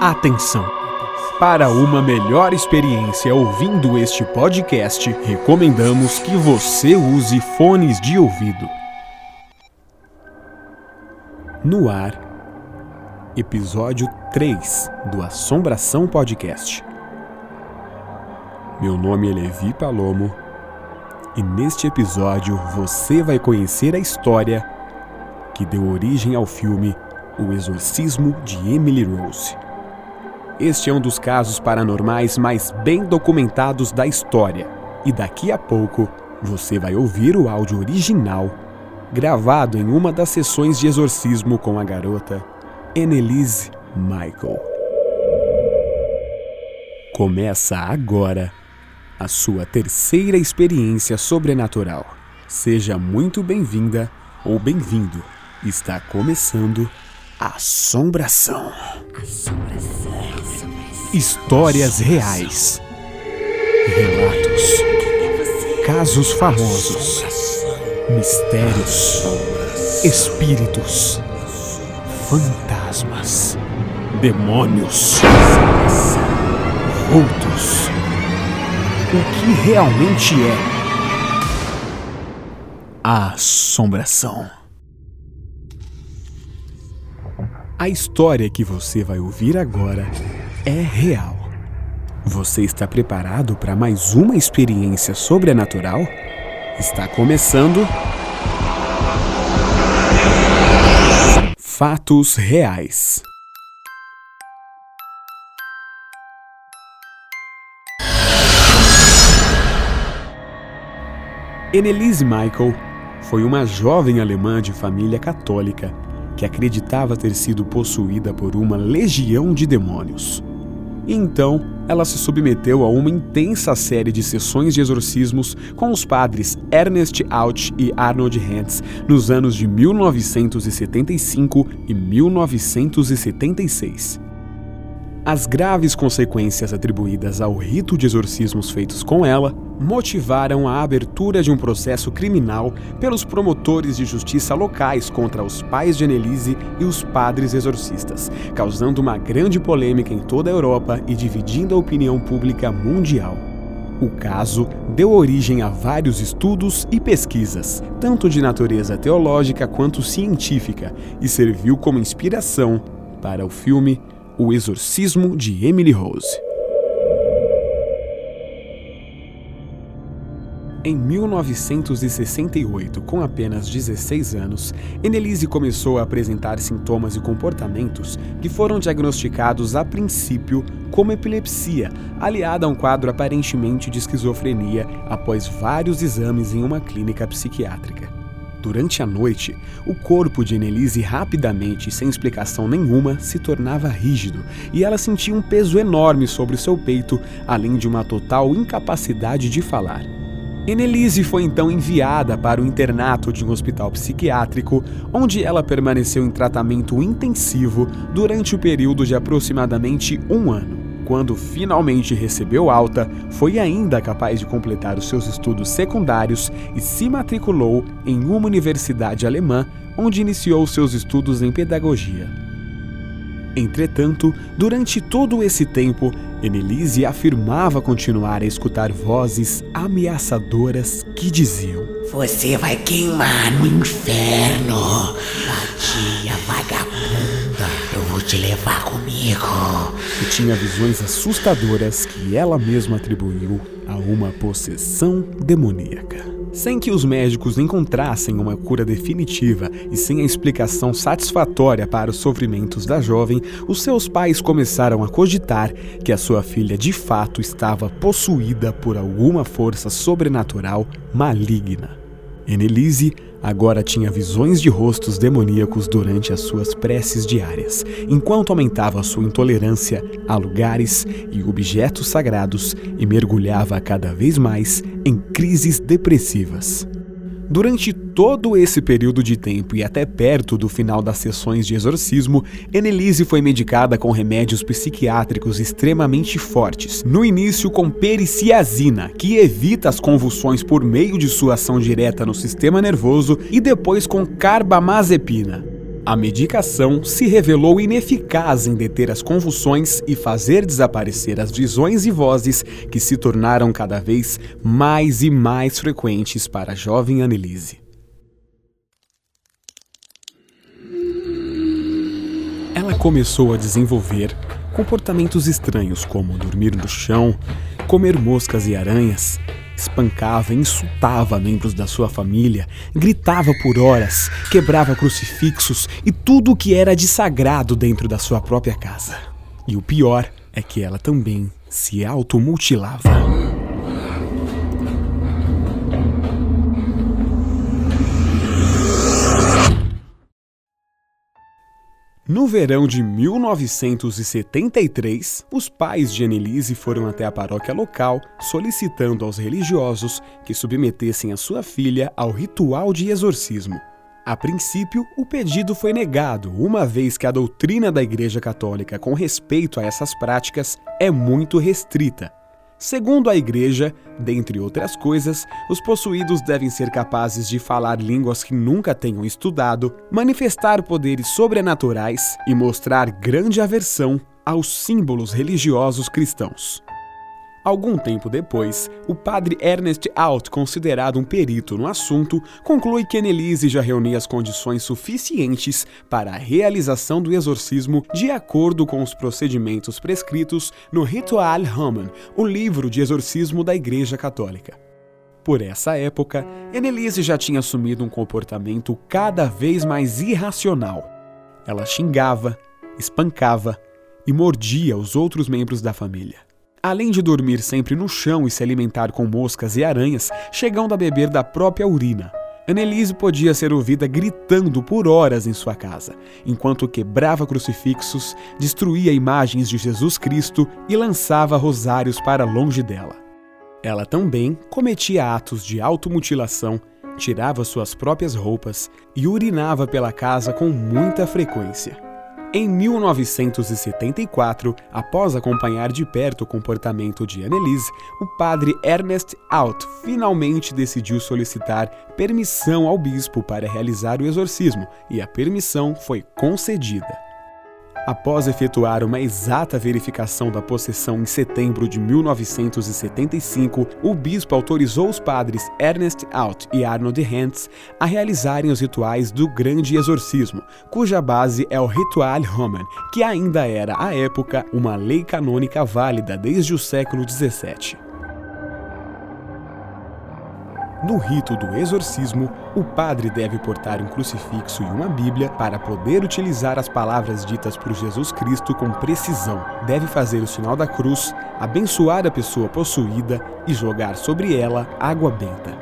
Atenção! Para uma melhor experiência ouvindo este podcast, recomendamos que você use fones de ouvido. No ar, episódio 3 do Assombração Podcast. Meu nome é Levi Palomo e neste episódio você vai conhecer a história que deu origem ao filme O Exorcismo de Emily Rose. Este é um dos casos paranormais mais bem documentados da história, e daqui a pouco você vai ouvir o áudio original, gravado em uma das sessões de exorcismo com a garota Annelise Michael. Começa agora a sua terceira experiência sobrenatural. Seja muito bem-vinda ou bem-vindo. Está começando Assombração. Assombração. Histórias reais. Relatos. Casos famosos. Mistérios. Espíritos. Fantasmas. Demônios. Vultos. O que realmente é a assombração? A história que você vai ouvir agora é real. Você está preparado para mais uma experiência sobrenatural? Está começando. Fatos reais. Annelise Michael foi uma jovem alemã de família católica que acreditava ter sido possuída por uma legião de demônios. Então, ela se submeteu a uma intensa série de sessões de exorcismos com os padres Ernest Out e Arnold Hentz nos anos de 1975 e 1976. As graves consequências atribuídas ao rito de exorcismos feitos com ela motivaram a abertura de um processo criminal pelos promotores de justiça locais contra os pais de Annelise e os padres exorcistas, causando uma grande polêmica em toda a Europa e dividindo a opinião pública mundial. O caso deu origem a vários estudos e pesquisas, tanto de natureza teológica quanto científica, e serviu como inspiração para o filme o Exorcismo de Emily Rose. Em 1968, com apenas 16 anos, Annelise começou a apresentar sintomas e comportamentos que foram diagnosticados a princípio como epilepsia, aliada a um quadro aparentemente de esquizofrenia após vários exames em uma clínica psiquiátrica. Durante a noite, o corpo de Annelise rapidamente, sem explicação nenhuma, se tornava rígido e ela sentia um peso enorme sobre seu peito, além de uma total incapacidade de falar. Annelise foi então enviada para o internato de um hospital psiquiátrico, onde ela permaneceu em tratamento intensivo durante o período de aproximadamente um ano quando finalmente recebeu alta, foi ainda capaz de completar os seus estudos secundários e se matriculou em uma universidade alemã, onde iniciou seus estudos em pedagogia. Entretanto, durante todo esse tempo, Annelise afirmava continuar a escutar vozes ameaçadoras que diziam: Você vai queimar no inferno, te levar comigo. E tinha visões assustadoras que ela mesma atribuiu a uma possessão demoníaca. Sem que os médicos encontrassem uma cura definitiva e sem a explicação satisfatória para os sofrimentos da jovem, os seus pais começaram a cogitar que a sua filha de fato estava possuída por alguma força sobrenatural maligna. Annelise agora tinha visões de rostos demoníacos durante as suas preces diárias, enquanto aumentava sua intolerância a lugares e objetos sagrados e mergulhava cada vez mais em crises depressivas. Durante todo esse período de tempo e até perto do final das sessões de exorcismo, Annelise foi medicada com remédios psiquiátricos extremamente fortes. No início com periciazina, que evita as convulsões por meio de sua ação direta no sistema nervoso, e depois com carbamazepina. A medicação se revelou ineficaz em deter as convulsões e fazer desaparecer as visões e vozes que se tornaram cada vez mais e mais frequentes para a jovem Annelise. Ela começou a desenvolver comportamentos estranhos, como dormir no chão, comer moscas e aranhas, espancava insultava membros da sua família, gritava por horas, quebrava crucifixos e tudo o que era de sagrado dentro da sua própria casa. E o pior é que ela também se automutilava. No verão de 1973, os pais de Annelise foram até a paróquia local solicitando aos religiosos que submetessem a sua filha ao ritual de exorcismo. A princípio, o pedido foi negado, uma vez que a doutrina da Igreja Católica com respeito a essas práticas é muito restrita Segundo a Igreja, dentre outras coisas, os possuídos devem ser capazes de falar línguas que nunca tenham estudado, manifestar poderes sobrenaturais e mostrar grande aversão aos símbolos religiosos cristãos. Algum tempo depois, o padre Ernest Alt, considerado um perito no assunto, conclui que Annelise já reunia as condições suficientes para a realização do exorcismo de acordo com os procedimentos prescritos no Ritual Roman, o livro de exorcismo da Igreja Católica. Por essa época, Annelise já tinha assumido um comportamento cada vez mais irracional. Ela xingava, espancava e mordia os outros membros da família. Além de dormir sempre no chão e se alimentar com moscas e aranhas, chegando a beber da própria urina. Annelise podia ser ouvida gritando por horas em sua casa, enquanto quebrava crucifixos, destruía imagens de Jesus Cristo e lançava rosários para longe dela. Ela também cometia atos de automutilação, tirava suas próprias roupas e urinava pela casa com muita frequência. Em 1974, após acompanhar de perto o comportamento de Annelise, o padre Ernest Alt finalmente decidiu solicitar permissão ao bispo para realizar o exorcismo, e a permissão foi concedida. Após efetuar uma exata verificação da possessão em setembro de 1975, o bispo autorizou os padres Ernest Alt e Arnold Hentz a realizarem os rituais do Grande Exorcismo, cuja base é o Ritual Roman, que ainda era, à época, uma lei canônica válida desde o século XVII. No rito do exorcismo, o padre deve portar um crucifixo e uma Bíblia para poder utilizar as palavras ditas por Jesus Cristo com precisão. Deve fazer o sinal da cruz, abençoar a pessoa possuída e jogar sobre ela água benta.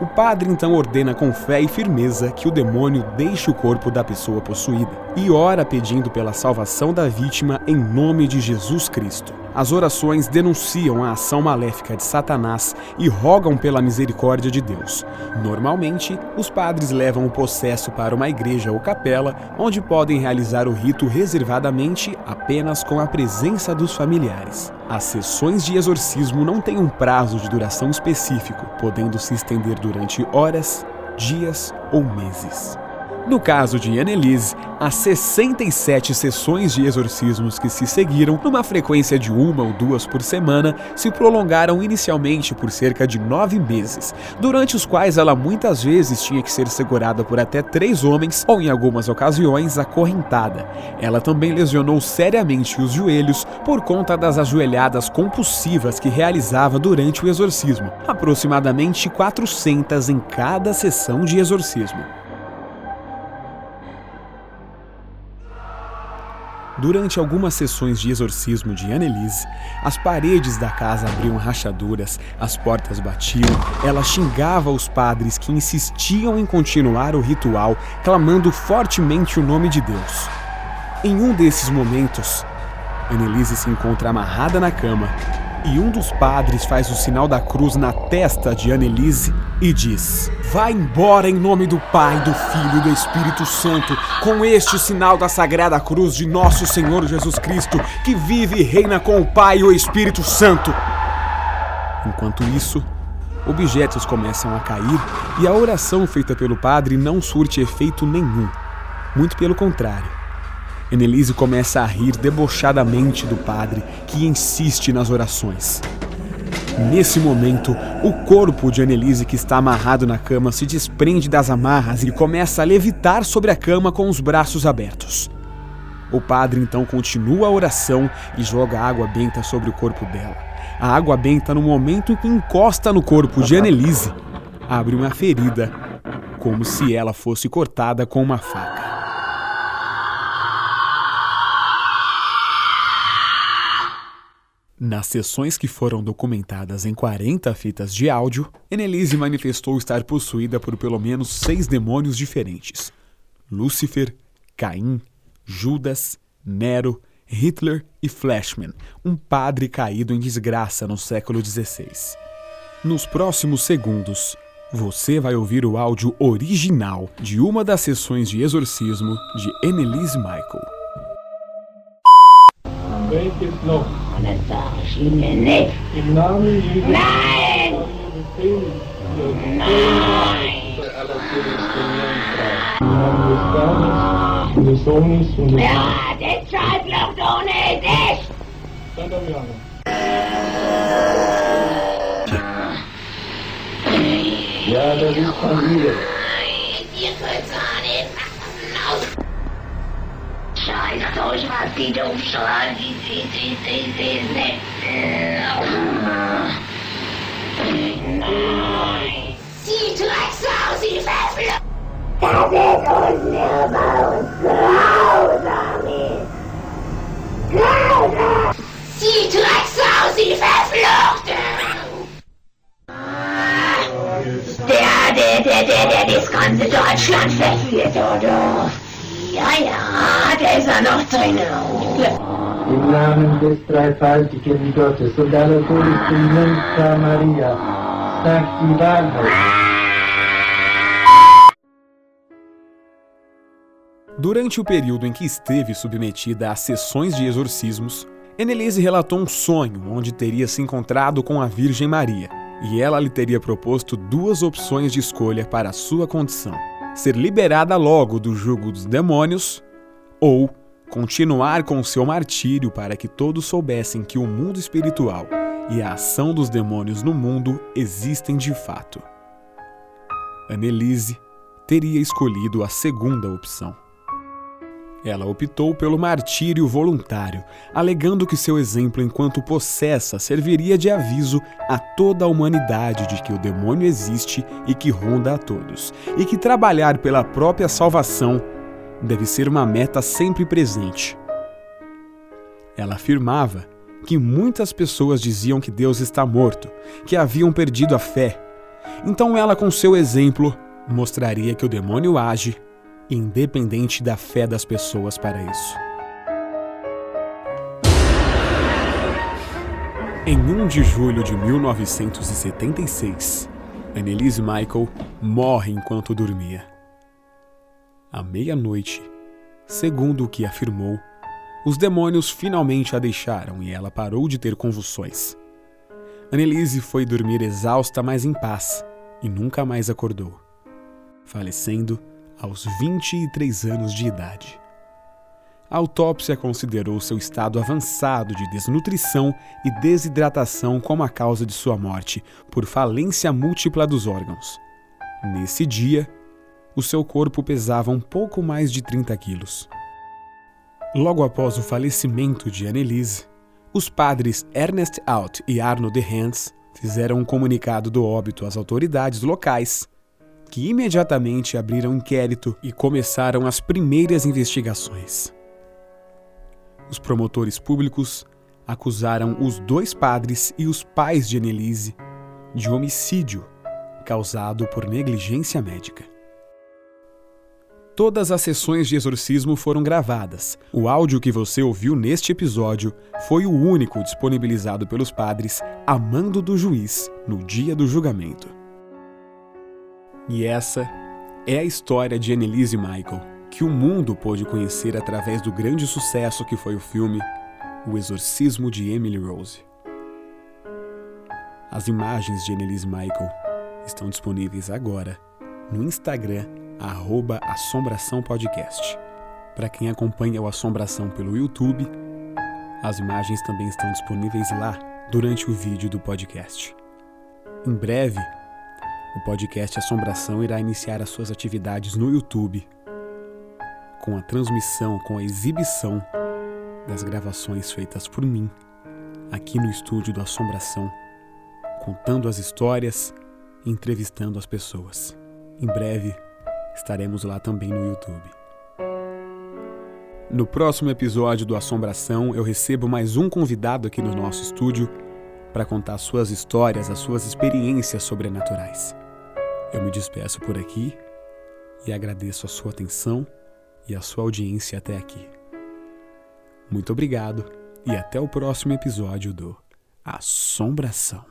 O padre então ordena com fé e firmeza que o demônio deixe o corpo da pessoa possuída e ora pedindo pela salvação da vítima em nome de Jesus Cristo. As orações denunciam a ação maléfica de Satanás e rogam pela misericórdia de Deus. Normalmente, os padres levam o possesso para uma igreja ou capela, onde podem realizar o rito reservadamente apenas com a presença dos familiares. As sessões de exorcismo não têm um prazo de duração específico, podendo se estender durante horas, dias ou meses. No caso de Annelise, as 67 sessões de exorcismos que se seguiram, numa frequência de uma ou duas por semana, se prolongaram inicialmente por cerca de nove meses, durante os quais ela muitas vezes tinha que ser segurada por até três homens ou, em algumas ocasiões, acorrentada. Ela também lesionou seriamente os joelhos por conta das ajoelhadas compulsivas que realizava durante o exorcismo, aproximadamente 400 em cada sessão de exorcismo. Durante algumas sessões de exorcismo de Annelise, as paredes da casa abriam rachaduras, as portas batiam, ela xingava os padres que insistiam em continuar o ritual, clamando fortemente o nome de Deus. Em um desses momentos, Annelise se encontra amarrada na cama e um dos padres faz o sinal da cruz na testa de Annelise e diz: Vá embora em nome do Pai, do Filho e do Espírito Santo, com este sinal da sagrada cruz de nosso Senhor Jesus Cristo, que vive e reina com o Pai e o Espírito Santo. Enquanto isso, objetos começam a cair e a oração feita pelo padre não surte efeito nenhum. Muito pelo contrário. Annelise começa a rir debochadamente do padre, que insiste nas orações. Nesse momento, o corpo de Annelise, que está amarrado na cama, se desprende das amarras e começa a levitar sobre a cama com os braços abertos. O padre então continua a oração e joga água benta sobre o corpo dela. A água benta, no momento em que encosta no corpo de Annelise, abre uma ferida, como se ela fosse cortada com uma faca. Nas sessões que foram documentadas em 40 fitas de áudio, Annelise manifestou estar possuída por pelo menos seis demônios diferentes: Lúcifer, Caim, Judas, Nero, Hitler e Flashman, um padre caído em desgraça no século XVI. Nos próximos segundos, você vai ouvir o áudio original de uma das sessões de exorcismo de Annelise Michael. Im Namen Jesu. Nein! Im Namen des Vaters und des Sohnes und des Ja, das Scheißloch ohne dich! Santa Mariana. Ja, das ist von mir. Ihr könnt's auch nicht machen. Scheiß euch, was die da umschreiben. Sieh Drecksau, sie Fesseln! Sie Drecksau, sie Verfluchte! Der, der, der, der, der das ganze Deutschland verführt, oder? Ja, ja, der ist ja noch drin. Im Namen des dreifaltigen Gottes und aller Todesgemeinde Maria, sagt die Wahrheit. Durante o período em que esteve submetida a sessões de exorcismos, Annelise relatou um sonho onde teria se encontrado com a Virgem Maria e ela lhe teria proposto duas opções de escolha para a sua condição: ser liberada logo do jugo dos demônios ou continuar com seu martírio para que todos soubessem que o mundo espiritual e a ação dos demônios no mundo existem de fato. Annelise teria escolhido a segunda opção. Ela optou pelo martírio voluntário, alegando que seu exemplo enquanto possessa serviria de aviso a toda a humanidade de que o demônio existe e que ronda a todos, e que trabalhar pela própria salvação deve ser uma meta sempre presente. Ela afirmava que muitas pessoas diziam que Deus está morto, que haviam perdido a fé. Então ela, com seu exemplo, mostraria que o demônio age independente da fé das pessoas para isso. Em 1 de julho de 1976, Annelise Michael morre enquanto dormia. À meia-noite, segundo o que afirmou, os demônios finalmente a deixaram e ela parou de ter convulsões. Annelise foi dormir exausta, mas em paz, e nunca mais acordou, falecendo aos 23 anos de idade. A autópsia considerou seu estado avançado de desnutrição e desidratação como a causa de sua morte por falência múltipla dos órgãos. Nesse dia, o seu corpo pesava um pouco mais de 30 quilos. Logo após o falecimento de Annelise, os padres Ernest Out e Arno de Hans fizeram um comunicado do óbito às autoridades locais que imediatamente abriram inquérito e começaram as primeiras investigações. Os promotores públicos acusaram os dois padres e os pais de Annelise de homicídio causado por negligência médica. Todas as sessões de exorcismo foram gravadas. O áudio que você ouviu neste episódio foi o único disponibilizado pelos padres a mando do juiz no dia do julgamento. E essa é a história de Annelise Michael, que o mundo pôde conhecer através do grande sucesso que foi o filme O Exorcismo de Emily Rose. As imagens de Annelise Michael estão disponíveis agora no Instagram, arroba Assombração Podcast. Para quem acompanha o Assombração pelo YouTube, as imagens também estão disponíveis lá durante o vídeo do podcast. Em breve, o podcast Assombração irá iniciar as suas atividades no YouTube, com a transmissão, com a exibição das gravações feitas por mim, aqui no estúdio do Assombração, contando as histórias e entrevistando as pessoas. Em breve, estaremos lá também no YouTube. No próximo episódio do Assombração, eu recebo mais um convidado aqui no nosso estúdio para contar suas histórias, as suas experiências sobrenaturais. Eu me despeço por aqui e agradeço a sua atenção e a sua audiência até aqui. Muito obrigado e até o próximo episódio do Assombração.